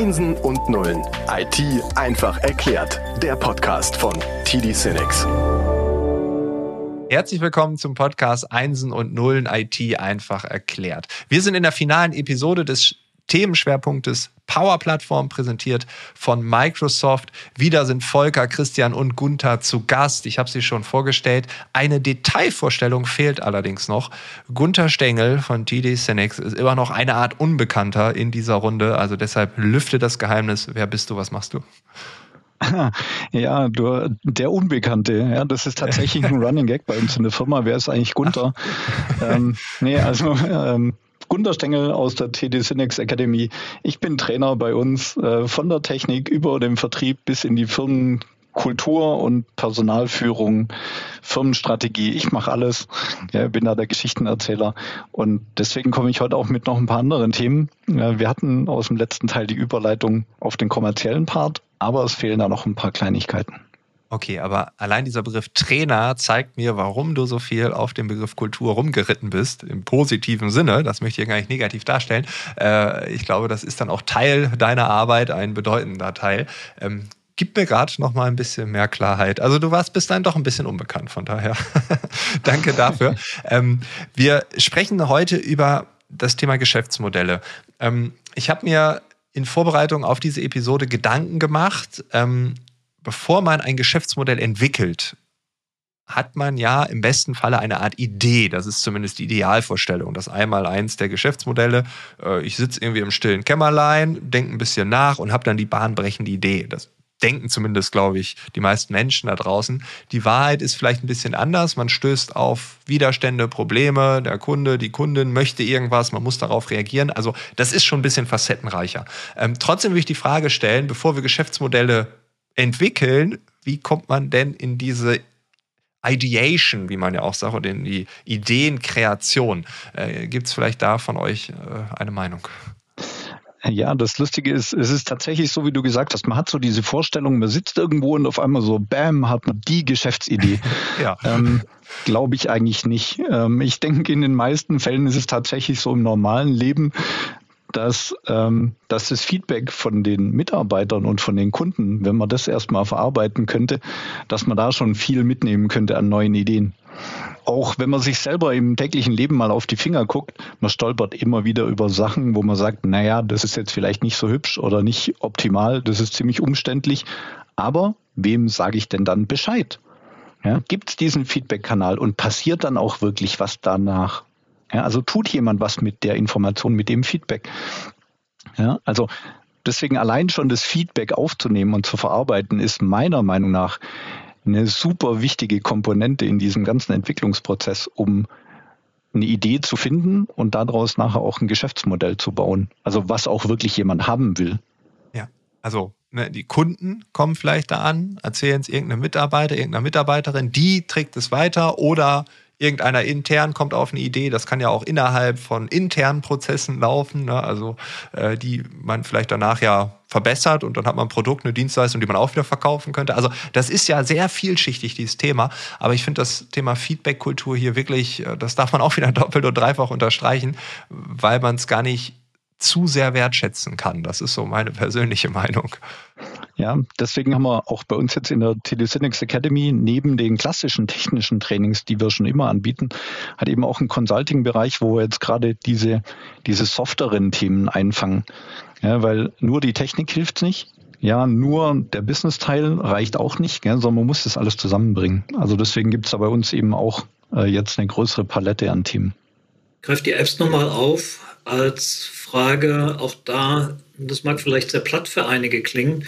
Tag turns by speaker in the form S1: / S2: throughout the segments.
S1: Einsen und Nullen. IT einfach erklärt. Der Podcast von TD Cinex.
S2: Herzlich willkommen zum Podcast Einsen und Nullen IT einfach erklärt. Wir sind in der finalen Episode des Themenschwerpunktes Power Plattform präsentiert von Microsoft. Wieder sind Volker, Christian und Gunther zu Gast. Ich habe sie schon vorgestellt. Eine Detailvorstellung fehlt allerdings noch. Gunther Stengel von TD Cinex ist immer noch eine Art Unbekannter in dieser Runde. Also deshalb lüfte das Geheimnis. Wer bist du? Was machst du?
S3: Ja, du, der Unbekannte. Ja, das ist tatsächlich ein Running Gag bei uns in der Firma. Wer ist eigentlich Gunther? ähm, nee, also ähm, Gunter Stengel aus der TD Synex Academy. Ich bin Trainer bei uns äh, von der Technik über den Vertrieb bis in die Firmenkultur und Personalführung, Firmenstrategie. Ich mache alles. Ja, bin da der Geschichtenerzähler. Und deswegen komme ich heute auch mit noch ein paar anderen Themen. Wir hatten aus dem letzten Teil die Überleitung auf den kommerziellen Part, aber es fehlen da noch ein paar Kleinigkeiten.
S2: Okay, aber allein dieser Begriff Trainer zeigt mir, warum du so viel auf den Begriff Kultur rumgeritten bist, im positiven Sinne. Das möchte ich gar nicht negativ darstellen. Äh, ich glaube, das ist dann auch Teil deiner Arbeit, ein bedeutender Teil. Ähm, gib mir gerade noch mal ein bisschen mehr Klarheit. Also du warst bis dahin doch ein bisschen unbekannt, von daher danke dafür. ähm, wir sprechen heute über das Thema Geschäftsmodelle. Ähm, ich habe mir in Vorbereitung auf diese Episode Gedanken gemacht, ähm, bevor man ein Geschäftsmodell entwickelt, hat man ja im besten Falle eine Art Idee. Das ist zumindest die Idealvorstellung. Das einmal eins der Geschäftsmodelle. Äh, ich sitze irgendwie im stillen Kämmerlein, denke ein bisschen nach und habe dann die bahnbrechende Idee. Das denken zumindest, glaube ich, die meisten Menschen da draußen. Die Wahrheit ist vielleicht ein bisschen anders. Man stößt auf Widerstände, Probleme. Der Kunde, die Kundin möchte irgendwas. Man muss darauf reagieren. Also das ist schon ein bisschen facettenreicher. Ähm, trotzdem will ich die Frage stellen, bevor wir Geschäftsmodelle entwickeln, wie kommt man denn in diese Ideation, wie man ja auch sagt, oder in die Ideenkreation? Äh, Gibt es vielleicht da von euch äh, eine Meinung?
S3: Ja, das Lustige ist, es ist tatsächlich so, wie du gesagt hast, man hat so diese Vorstellung, man sitzt irgendwo und auf einmal so, bam, hat man die Geschäftsidee. ja. Ähm, Glaube ich eigentlich nicht. Ähm, ich denke, in den meisten Fällen ist es tatsächlich so im normalen Leben, dass, ähm, dass das Feedback von den Mitarbeitern und von den Kunden, wenn man das erstmal verarbeiten könnte, dass man da schon viel mitnehmen könnte an neuen Ideen. Auch wenn man sich selber im täglichen Leben mal auf die Finger guckt, man stolpert immer wieder über Sachen, wo man sagt, naja, das ist jetzt vielleicht nicht so hübsch oder nicht optimal, das ist ziemlich umständlich. Aber wem sage ich denn dann Bescheid? Ja, Gibt es diesen Feedback-Kanal und passiert dann auch wirklich was danach? Ja, also tut jemand was mit der Information, mit dem Feedback. Ja, also deswegen allein schon das Feedback aufzunehmen und zu verarbeiten, ist meiner Meinung nach eine super wichtige Komponente in diesem ganzen Entwicklungsprozess, um eine Idee zu finden und daraus nachher auch ein Geschäftsmodell zu bauen. Also was auch wirklich jemand haben will.
S2: Ja, also ne, die Kunden kommen vielleicht da an, erzählen es irgendeinem Mitarbeiter, irgendeiner Mitarbeiterin, die trägt es weiter oder irgendeiner intern kommt auf eine Idee. Das kann ja auch innerhalb von internen Prozessen laufen, ne? also äh, die man vielleicht danach ja verbessert und dann hat man ein Produkt, eine Dienstleistung, die man auch wieder verkaufen könnte. Also das ist ja sehr vielschichtig, dieses Thema. Aber ich finde das Thema Feedback-Kultur hier wirklich, äh, das darf man auch wieder doppelt und dreifach unterstreichen, weil man es gar nicht zu sehr wertschätzen kann. Das ist so meine persönliche Meinung.
S3: Ja, deswegen haben wir auch bei uns jetzt in der Telesynex Academy neben den klassischen technischen Trainings, die wir schon immer anbieten, hat eben auch einen Consulting-Bereich, wo wir jetzt gerade diese, diese softeren Themen einfangen. Ja, weil nur die Technik hilft nicht. Ja, nur der Business-Teil reicht auch nicht, gell, sondern man muss das alles zusammenbringen. Also deswegen gibt es da bei uns eben auch äh, jetzt eine größere Palette an Themen.
S4: Greift die Apps nochmal auf als Frage, auch da, das mag vielleicht sehr platt für einige klingen,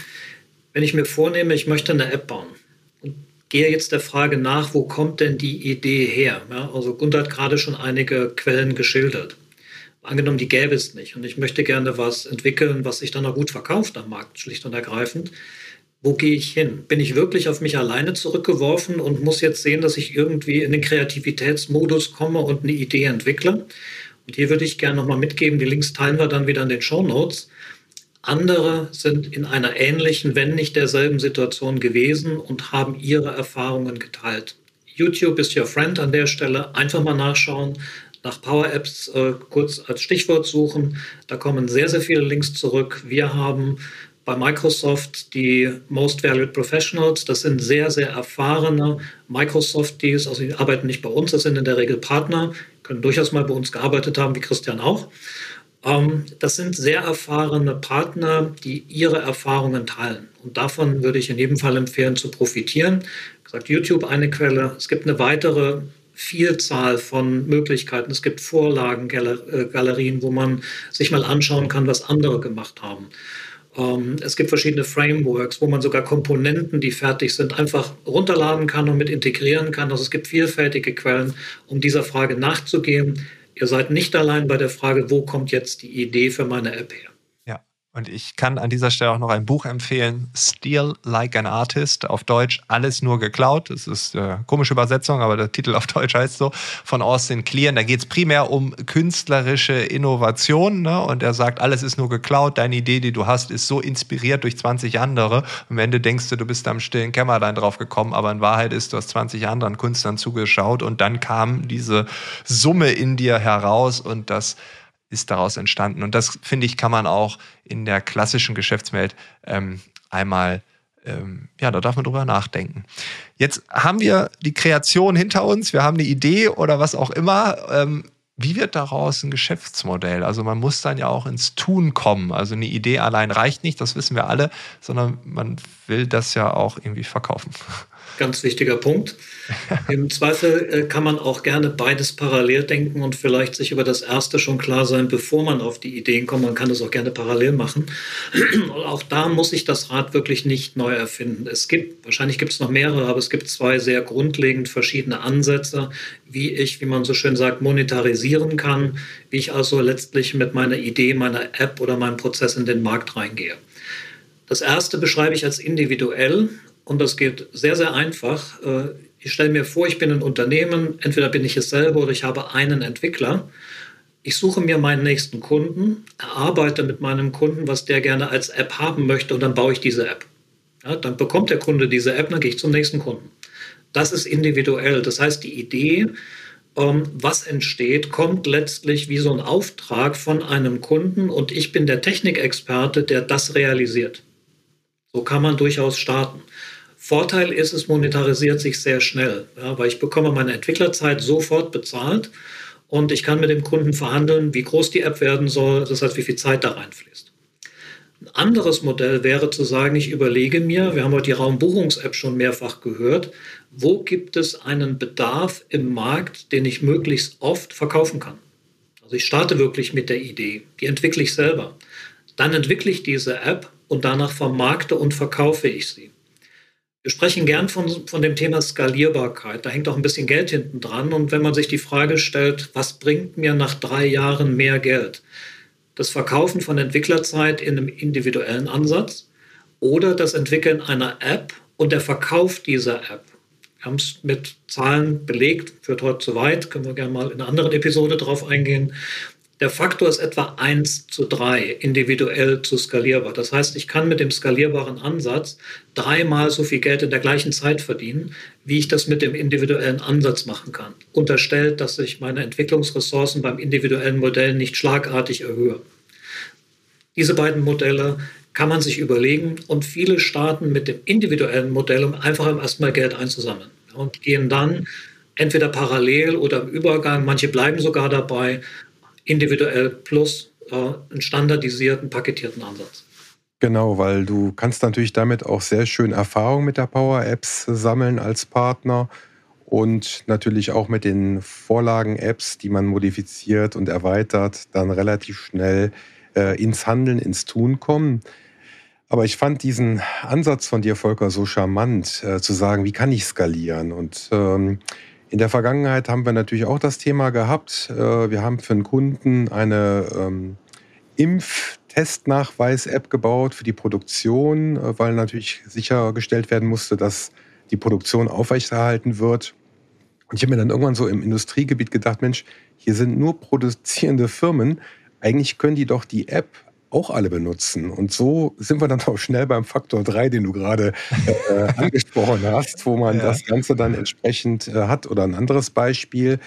S4: wenn ich mir vornehme, ich möchte eine App bauen und gehe jetzt der Frage nach, wo kommt denn die Idee her? Ja, also Gunther hat gerade schon einige Quellen geschildert. Angenommen, die gäbe es nicht und ich möchte gerne was entwickeln, was sich dann auch gut verkauft am Markt, schlicht und ergreifend. Wo gehe ich hin? Bin ich wirklich auf mich alleine zurückgeworfen und muss jetzt sehen, dass ich irgendwie in den Kreativitätsmodus komme und eine Idee entwickle? Und hier würde ich gerne nochmal mitgeben, die Links teilen wir dann wieder in den Show Notes. Andere sind in einer ähnlichen, wenn nicht derselben Situation gewesen und haben ihre Erfahrungen geteilt. YouTube ist your friend an der Stelle. Einfach mal nachschauen. nach Power Apps äh, kurz als Stichwort suchen. Da kommen sehr, sehr viele Links zurück. Wir haben bei Microsoft die Most Valued Professionals. Das sind sehr, sehr erfahrene Microsoft-Teams. Also die arbeiten nicht bei uns, das sind in der Regel Partner, können durchaus mal bei uns gearbeitet haben, wie Christian auch. Ähm, das sind sehr erfahrene Partner, die ihre Erfahrungen teilen. Und davon würde ich in jedem Fall empfehlen, zu profitieren. Wie gesagt, YouTube eine Quelle. Es gibt eine weitere Vielzahl von Möglichkeiten. Es gibt Vorlagengalerien, äh, wo man sich mal anschauen kann, was andere gemacht haben. Ähm, es gibt verschiedene Frameworks, wo man sogar Komponenten, die fertig sind, einfach runterladen kann und mit integrieren kann. Also es gibt vielfältige Quellen, um dieser Frage nachzugehen. Ihr seid nicht allein bei der Frage, wo kommt jetzt die Idee für meine App her.
S2: Und ich kann an dieser Stelle auch noch ein Buch empfehlen, Steal Like an Artist, auf Deutsch Alles nur geklaut. Das ist eine äh, komische Übersetzung, aber der Titel auf Deutsch heißt so, von Austin Kleon. Da geht es primär um künstlerische Innovation. Ne? Und er sagt, alles ist nur geklaut, deine Idee, die du hast, ist so inspiriert durch 20 andere. Am Ende denkst du, du bist am stillen Kämmerlein drauf gekommen, aber in Wahrheit ist, du hast 20 anderen Künstlern zugeschaut und dann kam diese Summe in dir heraus und das ist daraus entstanden. Und das, finde ich, kann man auch in der klassischen Geschäftswelt ähm, einmal, ähm, ja, da darf man drüber nachdenken. Jetzt haben wir die Kreation hinter uns, wir haben eine Idee oder was auch immer. Ähm, wie wird daraus ein Geschäftsmodell? Also man muss dann ja auch ins Tun kommen. Also eine Idee allein reicht nicht, das wissen wir alle, sondern man will das ja auch irgendwie verkaufen.
S4: Ganz wichtiger Punkt. Im Zweifel äh, kann man auch gerne beides parallel denken und vielleicht sich über das erste schon klar sein, bevor man auf die Ideen kommt. Man kann das auch gerne parallel machen. Und auch da muss ich das Rad wirklich nicht neu erfinden. Es gibt, wahrscheinlich gibt es noch mehrere, aber es gibt zwei sehr grundlegend verschiedene Ansätze, wie ich, wie man so schön sagt, monetarisieren kann, wie ich also letztlich mit meiner Idee, meiner App oder meinem Prozess in den Markt reingehe. Das erste beschreibe ich als individuell und das geht sehr, sehr einfach. Äh, ich stelle mir vor, ich bin ein Unternehmen, entweder bin ich es selber oder ich habe einen Entwickler. Ich suche mir meinen nächsten Kunden, erarbeite mit meinem Kunden, was der gerne als App haben möchte und dann baue ich diese App. Ja, dann bekommt der Kunde diese App, dann gehe ich zum nächsten Kunden. Das ist individuell. Das heißt, die Idee, ähm, was entsteht, kommt letztlich wie so ein Auftrag von einem Kunden und ich bin der Technikexperte, der das realisiert. So kann man durchaus starten. Vorteil ist, es monetarisiert sich sehr schnell, ja, weil ich bekomme meine Entwicklerzeit sofort bezahlt und ich kann mit dem Kunden verhandeln, wie groß die App werden soll, das heißt, wie viel Zeit da reinfließt. Ein anderes Modell wäre zu sagen, ich überlege mir, wir haben heute die Raumbuchungs-App schon mehrfach gehört, wo gibt es einen Bedarf im Markt, den ich möglichst oft verkaufen kann. Also ich starte wirklich mit der Idee, die entwickle ich selber. Dann entwickle ich diese App und danach vermarkte und verkaufe ich sie. Wir sprechen gern von, von dem Thema Skalierbarkeit. Da hängt auch ein bisschen Geld hinten dran. Und wenn man sich die Frage stellt, was bringt mir nach drei Jahren mehr Geld? Das Verkaufen von Entwicklerzeit in einem individuellen Ansatz oder das Entwickeln einer App und der Verkauf dieser App. Wir haben es mit Zahlen belegt, führt heute zu weit, können wir gerne mal in einer anderen Episode drauf eingehen. Der Faktor ist etwa 1 zu 3 individuell zu skalierbar. Das heißt, ich kann mit dem skalierbaren Ansatz dreimal so viel Geld in der gleichen Zeit verdienen, wie ich das mit dem individuellen Ansatz machen kann. Unterstellt, dass ich meine Entwicklungsressourcen beim individuellen Modell nicht schlagartig erhöhe. Diese beiden Modelle kann man sich überlegen und viele starten mit dem individuellen Modell, um einfach erstmal Geld einzusammeln und gehen dann entweder parallel oder im Übergang, manche bleiben sogar dabei, individuell plus äh, einen standardisierten, paketierten Ansatz.
S5: Genau, weil du kannst natürlich damit auch sehr schön Erfahrung mit der Power Apps sammeln als Partner und natürlich auch mit den Vorlagen-Apps, die man modifiziert und erweitert, dann relativ schnell äh, ins Handeln, ins Tun kommen. Aber ich fand diesen Ansatz von dir, Volker, so charmant, äh, zu sagen, wie kann ich skalieren? Und ähm, in der Vergangenheit haben wir natürlich auch das Thema gehabt. Äh, wir haben für einen Kunden eine ähm, Impftestnachweis-App gebaut für die Produktion, äh, weil natürlich sichergestellt werden musste, dass die Produktion aufrechterhalten wird. Und ich habe mir dann irgendwann so im Industriegebiet gedacht, Mensch, hier sind nur produzierende Firmen. Eigentlich können die doch die App auch alle benutzen. Und so sind wir dann auch schnell beim Faktor 3, den du gerade äh, angesprochen hast, wo man ja. das Ganze dann entsprechend äh, hat. Oder ein anderes Beispiel.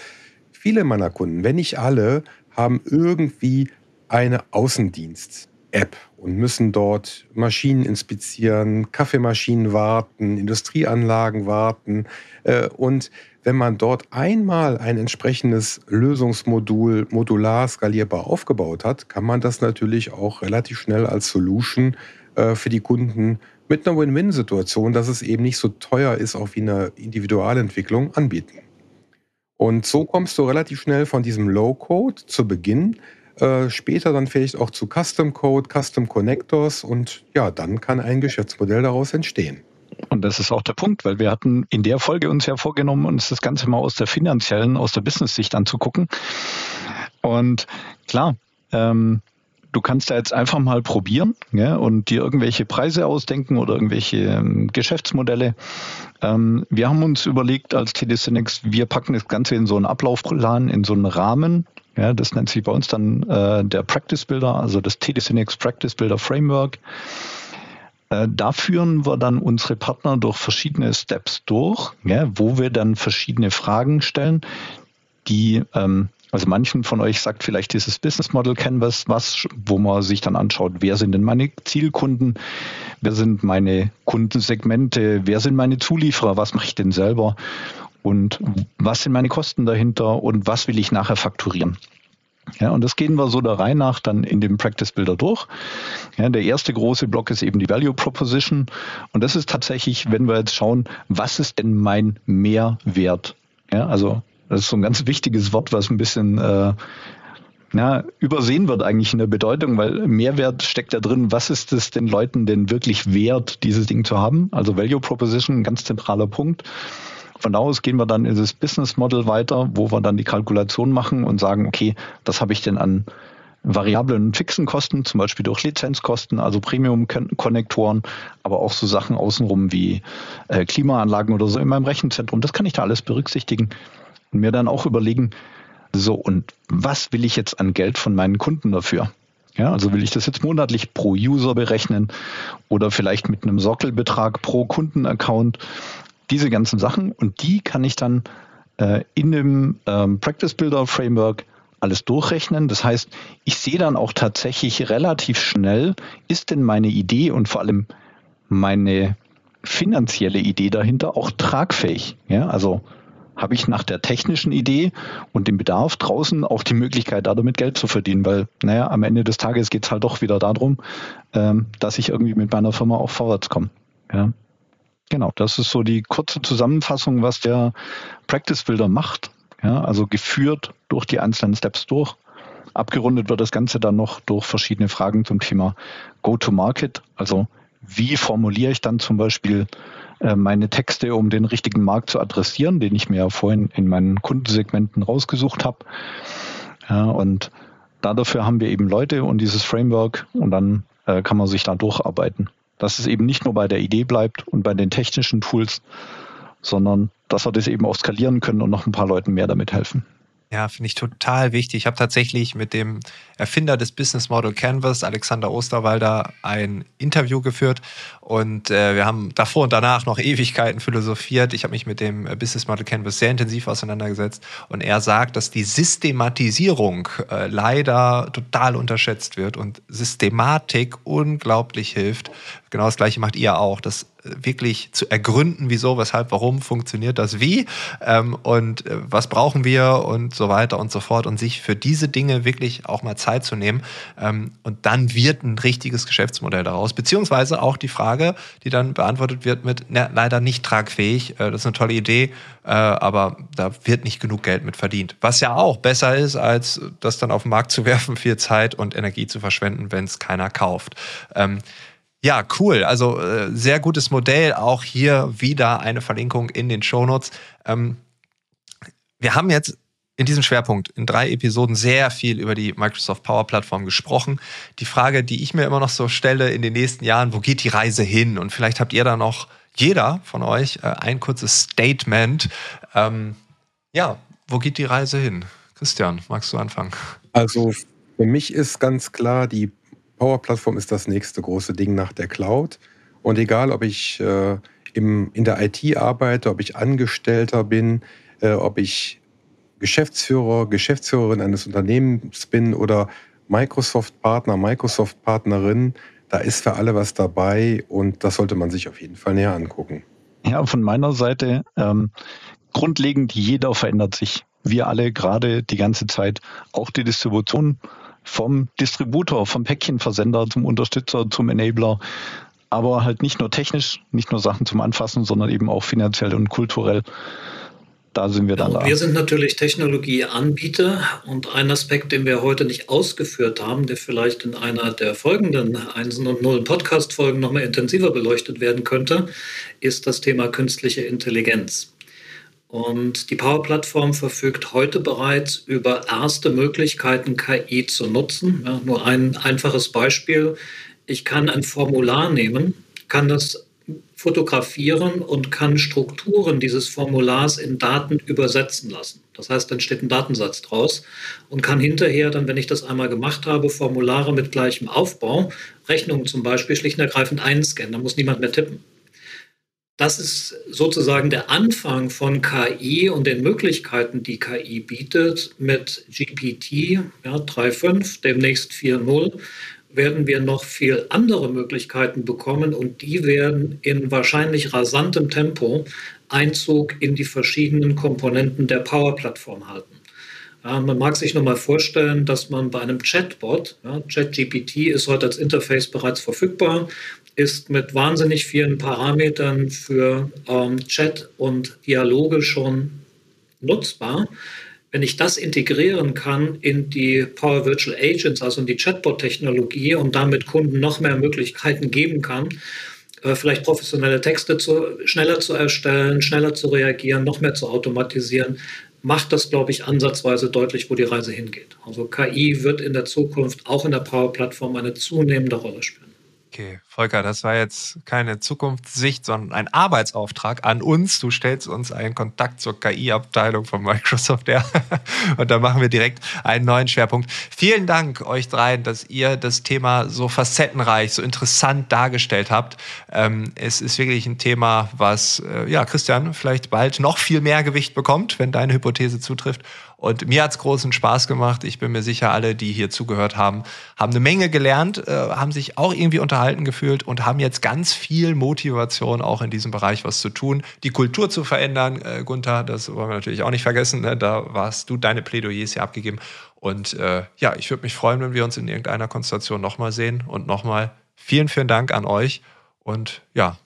S5: viele meiner Kunden, wenn nicht alle, haben irgendwie eine Außendienst-App und müssen dort Maschinen inspizieren, Kaffeemaschinen warten, Industrieanlagen warten. Äh, und wenn man dort einmal ein entsprechendes Lösungsmodul modular skalierbar aufgebaut hat, kann man das natürlich auch relativ schnell als Solution äh, für die Kunden mit einer Win-Win-Situation, dass es eben nicht so teuer ist, auch wie eine Individualentwicklung anbieten. Und so kommst du relativ schnell von diesem Low-Code zu Beginn, äh, später dann vielleicht auch zu Custom Code, Custom Connectors und ja, dann kann ein Geschäftsmodell daraus entstehen.
S3: Und das ist auch der Punkt, weil wir hatten in der Folge uns ja vorgenommen, uns das Ganze mal aus der finanziellen, aus der Business-Sicht anzugucken. Und klar, ähm, du kannst da jetzt einfach mal probieren ja, und dir irgendwelche Preise ausdenken oder irgendwelche ähm, Geschäftsmodelle. Ähm, wir haben uns überlegt als TD wir packen das Ganze in so einen Ablaufplan, in so einen Rahmen. Ja, das nennt sich bei uns dann äh, der Practice Builder, also das TD Practice Builder Framework. Äh, da führen wir dann unsere Partner durch verschiedene Steps durch, ja, wo wir dann verschiedene Fragen stellen, die ähm, also manchen von euch sagt vielleicht dieses Business Model Canvas was, wo man sich dann anschaut, wer sind denn meine Zielkunden, wer sind meine Kundensegmente, wer sind meine Zulieferer, was mache ich denn selber und was sind meine Kosten dahinter und was will ich nachher fakturieren. Ja, und das gehen wir so der Reihe nach dann in dem Practice Builder durch. Ja, der erste große Block ist eben die Value Proposition. Und das ist tatsächlich, wenn wir jetzt schauen, was ist denn mein Mehrwert? Ja, also das ist so ein ganz wichtiges Wort, was ein bisschen äh, ja, übersehen wird eigentlich in der Bedeutung, weil Mehrwert steckt da drin. Was ist es den Leuten denn wirklich wert, dieses Ding zu haben? Also Value Proposition, ein ganz zentraler Punkt. Von da aus gehen wir dann in das Business Model weiter, wo wir dann die Kalkulation machen und sagen, okay, das habe ich denn an variablen und fixen Kosten, zum Beispiel durch Lizenzkosten, also Premium-Konnektoren, aber auch so Sachen außenrum wie äh, Klimaanlagen oder so in meinem Rechenzentrum. Das kann ich da alles berücksichtigen und mir dann auch überlegen, so, und was will ich jetzt an Geld von meinen Kunden dafür? Ja, also will ich das jetzt monatlich pro User berechnen oder vielleicht mit einem Sockelbetrag pro Kundenaccount? Diese ganzen Sachen und die kann ich dann äh, in dem ähm, Practice Builder Framework alles durchrechnen. Das heißt, ich sehe dann auch tatsächlich relativ schnell, ist denn meine Idee und vor allem meine finanzielle Idee dahinter auch tragfähig? Ja, also habe ich nach der technischen Idee und dem Bedarf draußen auch die Möglichkeit, damit Geld zu verdienen, weil, naja, am Ende des Tages geht es halt doch wieder darum, ähm, dass ich irgendwie mit meiner Firma auch vorwärts komme. Ja. Genau, das ist so die kurze Zusammenfassung, was der Practice Builder macht. Ja, also geführt durch die einzelnen Steps durch. Abgerundet wird das Ganze dann noch durch verschiedene Fragen zum Thema Go-to-Market. Also wie formuliere ich dann zum Beispiel äh, meine Texte, um den richtigen Markt zu adressieren, den ich mir ja vorhin in meinen Kundensegmenten rausgesucht habe. Ja, und dafür haben wir eben Leute und dieses Framework und dann äh, kann man sich da durcharbeiten. Dass es eben nicht nur bei der Idee bleibt und bei den technischen Tools, sondern dass wir das eben auch skalieren können und noch ein paar Leuten mehr damit helfen.
S2: Ja, finde ich total wichtig. Ich habe tatsächlich mit dem Erfinder des Business Model Canvas, Alexander Osterwalder, ein Interview geführt und äh, wir haben davor und danach noch Ewigkeiten philosophiert. Ich habe mich mit dem Business Model Canvas sehr intensiv auseinandergesetzt und er sagt, dass die Systematisierung äh, leider total unterschätzt wird und Systematik unglaublich hilft. Genau das gleiche macht ihr auch. Das wirklich zu ergründen, wieso, weshalb, warum funktioniert das wie ähm, und äh, was brauchen wir und so weiter und so fort und sich für diese Dinge wirklich auch mal Zeit zu nehmen. Ähm, und dann wird ein richtiges Geschäftsmodell daraus, beziehungsweise auch die Frage, die dann beantwortet wird mit, na, leider nicht tragfähig, äh, das ist eine tolle Idee, äh, aber da wird nicht genug Geld mit verdient. Was ja auch besser ist, als das dann auf den Markt zu werfen, viel Zeit und Energie zu verschwenden, wenn es keiner kauft. Ähm, ja, cool. Also äh, sehr gutes Modell. Auch hier wieder eine Verlinkung in den Shownotes. Ähm, wir haben jetzt in diesem Schwerpunkt in drei Episoden sehr viel über die Microsoft Power Plattform gesprochen. Die Frage, die ich mir immer noch so stelle in den nächsten Jahren, wo geht die Reise hin? Und vielleicht habt ihr da noch, jeder von euch, äh, ein kurzes Statement. Ähm, ja, wo geht die Reise hin? Christian, magst du anfangen?
S5: Also für mich ist ganz klar, die Power Plattform ist das nächste große Ding nach der Cloud. Und egal, ob ich äh, im, in der IT arbeite, ob ich Angestellter bin, äh, ob ich Geschäftsführer, Geschäftsführerin eines Unternehmens bin oder Microsoft-Partner, Microsoft-Partnerin, da ist für alle was dabei und das sollte man sich auf jeden Fall näher angucken.
S3: Ja, von meiner Seite ähm, grundlegend, jeder verändert sich. Wir alle gerade die ganze Zeit, auch die Distribution vom Distributor, vom Päckchenversender zum Unterstützer, zum Enabler, aber halt nicht nur technisch, nicht nur Sachen zum Anfassen, sondern eben auch finanziell und kulturell. Da sind wir dann ja,
S4: da. Wir sind natürlich Technologieanbieter und ein Aspekt, den wir heute nicht ausgeführt haben, der vielleicht in einer der folgenden Einsen und Nullen Podcast-Folgen nochmal intensiver beleuchtet werden könnte, ist das Thema künstliche Intelligenz. Und die Power-Plattform verfügt heute bereits über erste Möglichkeiten, KI zu nutzen. Ja, nur ein einfaches Beispiel. Ich kann ein Formular nehmen, kann das fotografieren und kann Strukturen dieses Formulars in Daten übersetzen lassen. Das heißt, dann steht ein Datensatz draus und kann hinterher dann, wenn ich das einmal gemacht habe, Formulare mit gleichem Aufbau, Rechnungen zum Beispiel schlicht und ergreifend einscannen. Da muss niemand mehr tippen. Das ist sozusagen der Anfang von KI und den Möglichkeiten, die KI bietet. Mit GPT ja, 3.5, demnächst 4.0, werden wir noch viel andere Möglichkeiten bekommen und die werden in wahrscheinlich rasantem Tempo Einzug in die verschiedenen Komponenten der Power-Plattform halten. Ja, man mag sich nochmal vorstellen, dass man bei einem Chatbot, ja, ChatGPT ist heute als Interface bereits verfügbar, ist mit wahnsinnig vielen Parametern für ähm, Chat und Dialoge schon nutzbar. Wenn ich das integrieren kann in die Power Virtual Agents, also in die Chatbot-Technologie und damit Kunden noch mehr Möglichkeiten geben kann, äh, vielleicht professionelle Texte zu, schneller zu erstellen, schneller zu reagieren, noch mehr zu automatisieren, macht das, glaube ich, ansatzweise deutlich, wo die Reise hingeht. Also KI wird in der Zukunft auch in der Power-Plattform eine zunehmende Rolle spielen.
S2: Okay, Volker, das war jetzt keine Zukunftssicht, sondern ein Arbeitsauftrag an uns. Du stellst uns einen Kontakt zur KI-Abteilung von Microsoft her. Und da machen wir direkt einen neuen Schwerpunkt. Vielen Dank euch dreien, dass ihr das Thema so facettenreich, so interessant dargestellt habt. Ähm, es ist wirklich ein Thema, was, äh, ja, Christian, vielleicht bald noch viel mehr Gewicht bekommt, wenn deine Hypothese zutrifft. Und mir hat's großen Spaß gemacht. Ich bin mir sicher, alle, die hier zugehört haben, haben eine Menge gelernt, äh, haben sich auch irgendwie unterhalten gefühlt und haben jetzt ganz viel Motivation, auch in diesem Bereich was zu tun, die Kultur zu verändern. Äh, Gunther, das wollen wir natürlich auch nicht vergessen. Ne? Da warst du deine Plädoyers hier abgegeben. Und äh, ja, ich würde mich freuen, wenn wir uns in irgendeiner Konstellation nochmal sehen. Und nochmal vielen, vielen Dank an euch. Und ja,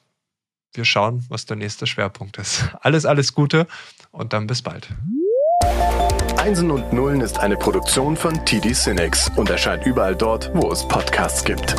S2: wir schauen, was der nächste Schwerpunkt ist. Alles, alles Gute und dann bis bald.
S1: Einsen und Nullen ist eine Produktion von TD Cinex und erscheint überall dort, wo es Podcasts gibt.